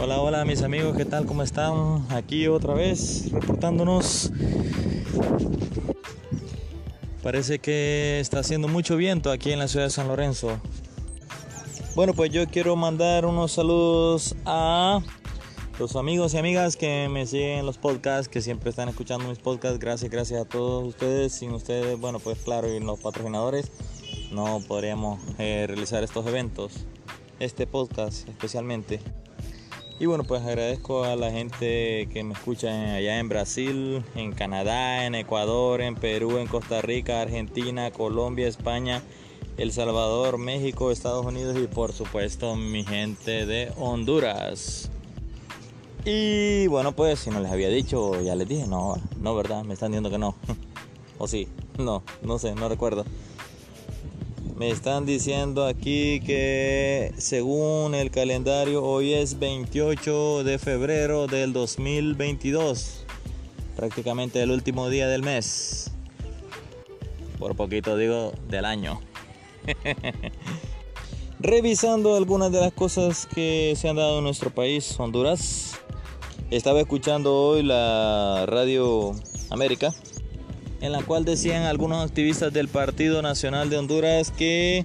Hola, hola mis amigos, ¿qué tal? ¿Cómo están? Aquí otra vez reportándonos. Parece que está haciendo mucho viento aquí en la ciudad de San Lorenzo. Bueno, pues yo quiero mandar unos saludos a los amigos y amigas que me siguen en los podcasts, que siempre están escuchando mis podcasts. Gracias, gracias a todos ustedes. Sin ustedes, bueno, pues claro, y los patrocinadores, no podríamos eh, realizar estos eventos, este podcast especialmente. Y bueno, pues agradezco a la gente que me escucha allá en Brasil, en Canadá, en Ecuador, en Perú, en Costa Rica, Argentina, Colombia, España, El Salvador, México, Estados Unidos y por supuesto mi gente de Honduras. Y bueno, pues si no les había dicho, ya les dije, no, no, ¿verdad? Me están diciendo que no. o sí, no, no sé, no recuerdo. Me están diciendo aquí que según el calendario hoy es 28 de febrero del 2022. Prácticamente el último día del mes. Por poquito digo del año. Revisando algunas de las cosas que se han dado en nuestro país, Honduras. Estaba escuchando hoy la radio América en la cual decían algunos activistas del Partido Nacional de Honduras que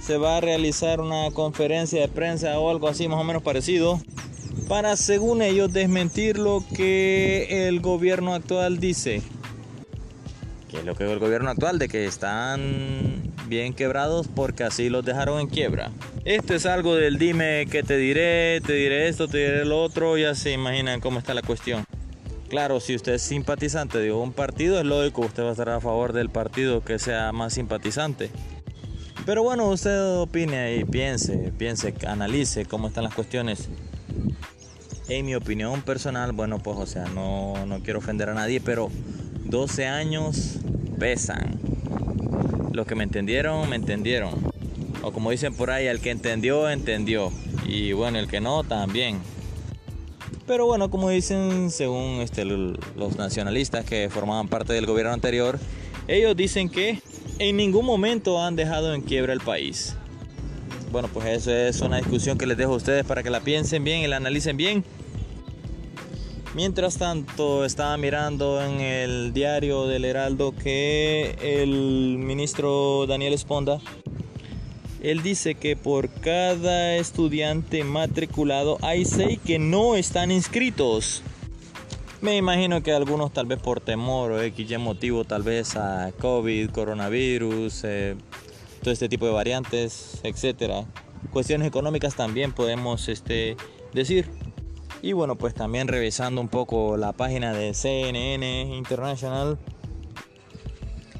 se va a realizar una conferencia de prensa o algo así más o menos parecido para según ellos desmentir lo que el gobierno actual dice. ¿Qué es lo que el gobierno actual? De que están bien quebrados porque así los dejaron en quiebra. Esto es algo del dime que te diré, te diré esto, te diré lo otro, ya se imaginan cómo está la cuestión. Claro, si usted es simpatizante de un partido, es lógico, usted va a estar a favor del partido que sea más simpatizante. Pero bueno, usted opine y piense, piense, analice cómo están las cuestiones. En mi opinión personal, bueno, pues o sea, no, no quiero ofender a nadie, pero 12 años pesan. Los que me entendieron, me entendieron. O como dicen por ahí, el que entendió, entendió. Y bueno, el que no, también. Pero bueno, como dicen, según este, los nacionalistas que formaban parte del gobierno anterior, ellos dicen que en ningún momento han dejado en quiebra el país. Bueno, pues eso es una discusión que les dejo a ustedes para que la piensen bien y la analicen bien. Mientras tanto, estaba mirando en el diario del Heraldo que el ministro Daniel Esponda él dice que por cada estudiante matriculado hay seis que no están inscritos. Me imagino que algunos tal vez por temor o X motivo, tal vez a COVID, coronavirus, eh, todo este tipo de variantes, etcétera. Cuestiones económicas también podemos este, decir. Y bueno, pues también revisando un poco la página de CNN International,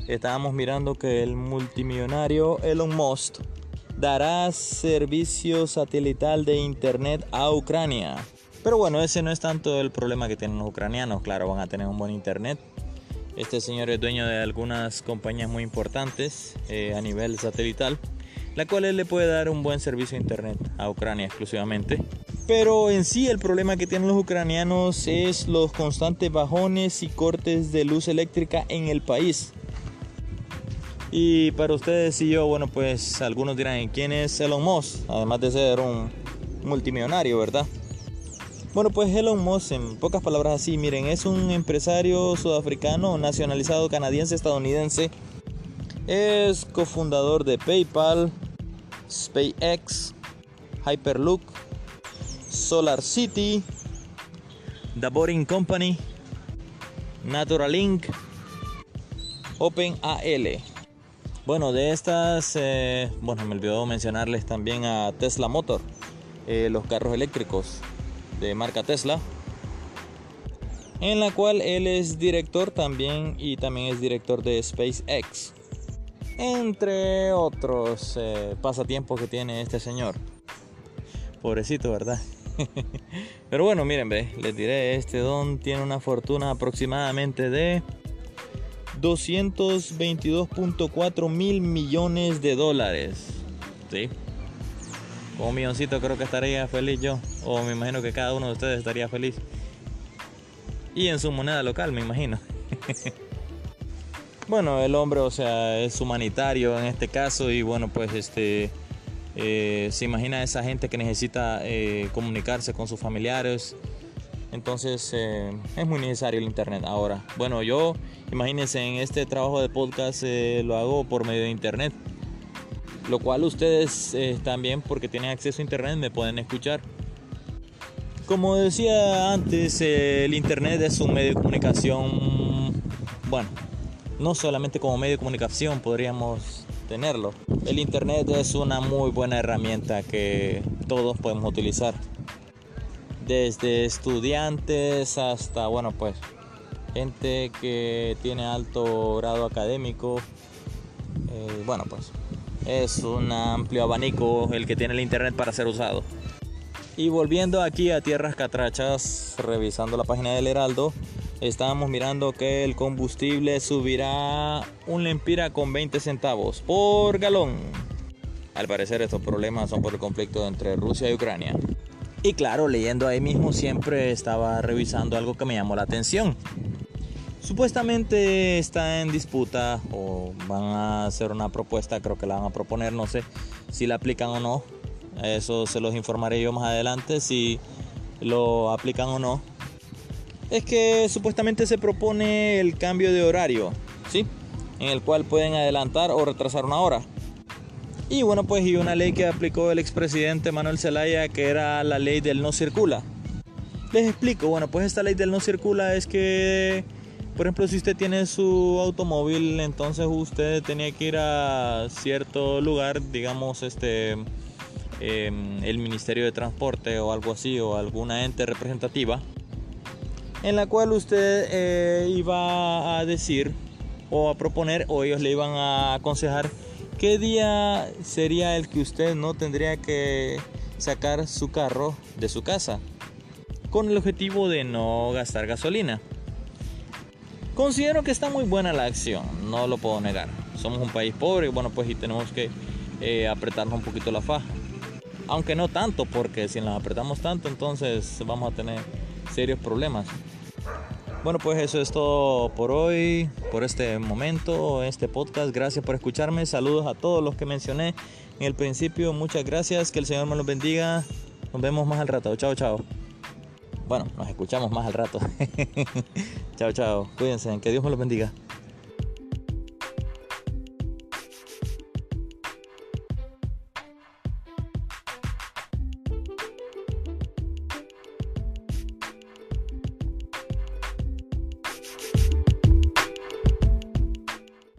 estábamos mirando que el multimillonario Elon Musk dará servicio satelital de internet a Ucrania. Pero bueno, ese no es tanto el problema que tienen los ucranianos, claro, van a tener un buen internet. Este señor es dueño de algunas compañías muy importantes eh, a nivel satelital, la cual él le puede dar un buen servicio de internet a Ucrania exclusivamente. Pero en sí el problema que tienen los ucranianos es los constantes bajones y cortes de luz eléctrica en el país. Y para ustedes y yo, bueno, pues algunos dirán, ¿quién es Elon Musk? Además de ser un multimillonario, ¿verdad? Bueno, pues Elon Musk, en pocas palabras así, miren, es un empresario sudafricano nacionalizado canadiense-estadounidense Es cofundador de PayPal, SpaceX, Hyperloop, Solar City, The Boring Company, Naturalink, OpenAL. Bueno, de estas, eh, bueno, me olvidó mencionarles también a Tesla Motor, eh, los carros eléctricos de marca Tesla, en la cual él es director también y también es director de SpaceX, entre otros eh, pasatiempos que tiene este señor. Pobrecito, ¿verdad? Pero bueno, miren, ve, les diré, este don tiene una fortuna aproximadamente de 222.4 mil millones de dólares. ¿Sí? Con un milloncito creo que estaría feliz yo. O me imagino que cada uno de ustedes estaría feliz. Y en su moneda local, me imagino. bueno, el hombre, o sea, es humanitario en este caso. Y bueno, pues este eh, se imagina esa gente que necesita eh, comunicarse con sus familiares. Entonces eh, es muy necesario el internet ahora. Bueno, yo imagínense en este trabajo de podcast lo hago por medio de internet. Lo cual ustedes también porque tienen acceso a internet me pueden escuchar. Como decía antes, el internet es un medio de comunicación, bueno, no solamente como medio de comunicación podríamos tenerlo. El Internet es una muy buena herramienta que todos podemos utilizar. Desde estudiantes hasta, bueno, pues gente que tiene alto grado académico. Eh, bueno, pues es un amplio abanico el que tiene el Internet para ser usado. Y volviendo aquí a tierras catrachas, revisando la página del Heraldo, estábamos mirando que el combustible subirá un lempira con 20 centavos por galón. Al parecer estos problemas son por el conflicto entre Rusia y Ucrania. Y claro, leyendo ahí mismo siempre estaba revisando algo que me llamó la atención. Supuestamente está en disputa o van a hacer una propuesta, creo que la van a proponer, no sé si la aplican o no. Eso se los informaré yo más adelante si lo aplican o no es que supuestamente se propone el cambio de horario, ¿sí? En el cual pueden adelantar o retrasar una hora. Y bueno, pues y una ley que aplicó el expresidente Manuel Zelaya, que era la ley del no circula. Les explico, bueno, pues esta ley del no circula es que, por ejemplo, si usted tiene su automóvil, entonces usted tenía que ir a cierto lugar, digamos, este, em, el Ministerio de Transporte o algo así, o alguna ente representativa en la cual usted eh, iba a decir o a proponer o ellos le iban a aconsejar qué día sería el que usted no tendría que sacar su carro de su casa con el objetivo de no gastar gasolina. Considero que está muy buena la acción, no lo puedo negar. Somos un país pobre, bueno pues y tenemos que eh, apretarnos un poquito la faja. Aunque no tanto, porque si nos apretamos tanto entonces vamos a tener serios problemas. Bueno, pues eso es todo por hoy, por este momento, este podcast. Gracias por escucharme. Saludos a todos los que mencioné en el principio. Muchas gracias. Que el Señor me los bendiga. Nos vemos más al rato. Chao, chao. Bueno, nos escuchamos más al rato. chao, chao. Cuídense. Que Dios me los bendiga.